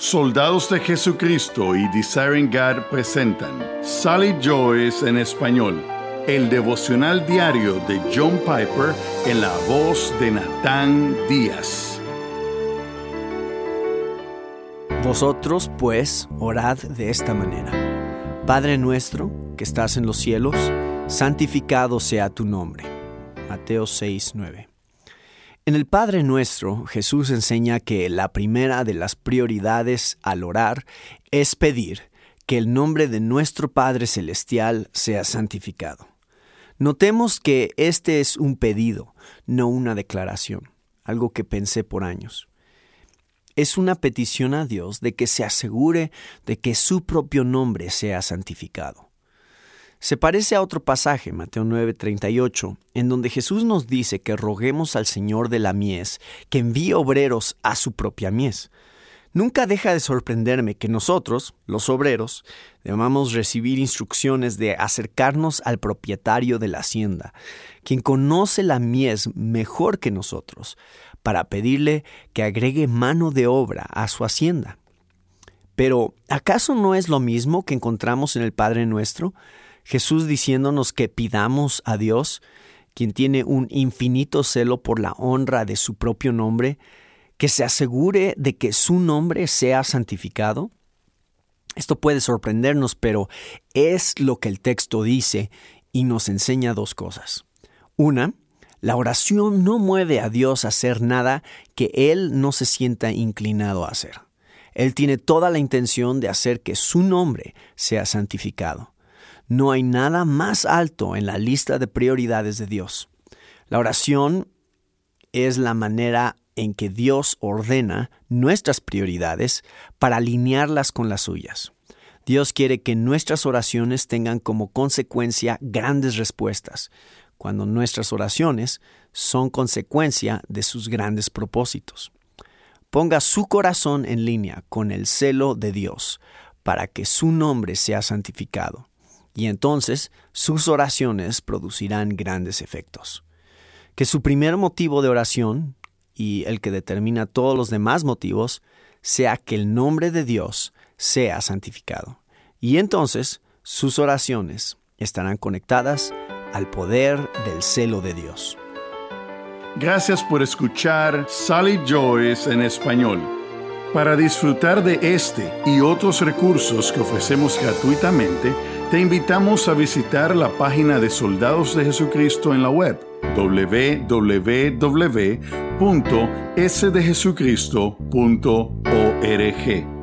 Soldados de Jesucristo y Desiring God presentan Sally Joyce en español, el devocional diario de John Piper en la voz de Natán Díaz. Vosotros, pues, orad de esta manera. Padre nuestro, que estás en los cielos, santificado sea tu nombre. Mateo 6, 9. En el Padre Nuestro, Jesús enseña que la primera de las prioridades al orar es pedir que el nombre de nuestro Padre Celestial sea santificado. Notemos que este es un pedido, no una declaración, algo que pensé por años. Es una petición a Dios de que se asegure de que su propio nombre sea santificado. Se parece a otro pasaje, Mateo 9:38, en donde Jesús nos dice que roguemos al Señor de la mies que envíe obreros a su propia mies. Nunca deja de sorprenderme que nosotros, los obreros, debamos recibir instrucciones de acercarnos al propietario de la hacienda, quien conoce la mies mejor que nosotros, para pedirle que agregue mano de obra a su hacienda. Pero, ¿acaso no es lo mismo que encontramos en el Padre nuestro? Jesús diciéndonos que pidamos a Dios, quien tiene un infinito celo por la honra de su propio nombre, que se asegure de que su nombre sea santificado? Esto puede sorprendernos, pero es lo que el texto dice y nos enseña dos cosas. Una, la oración no mueve a Dios a hacer nada que Él no se sienta inclinado a hacer. Él tiene toda la intención de hacer que su nombre sea santificado. No hay nada más alto en la lista de prioridades de Dios. La oración es la manera en que Dios ordena nuestras prioridades para alinearlas con las suyas. Dios quiere que nuestras oraciones tengan como consecuencia grandes respuestas, cuando nuestras oraciones son consecuencia de sus grandes propósitos. Ponga su corazón en línea con el celo de Dios para que su nombre sea santificado y entonces sus oraciones producirán grandes efectos. Que su primer motivo de oración, y el que determina todos los demás motivos, sea que el nombre de Dios sea santificado. Y entonces sus oraciones estarán conectadas al poder del celo de Dios. Gracias por escuchar Sally Joyce en español. Para disfrutar de este y otros recursos que ofrecemos gratuitamente, te invitamos a visitar la página de Soldados de Jesucristo en la web www.sdejesucristo.org.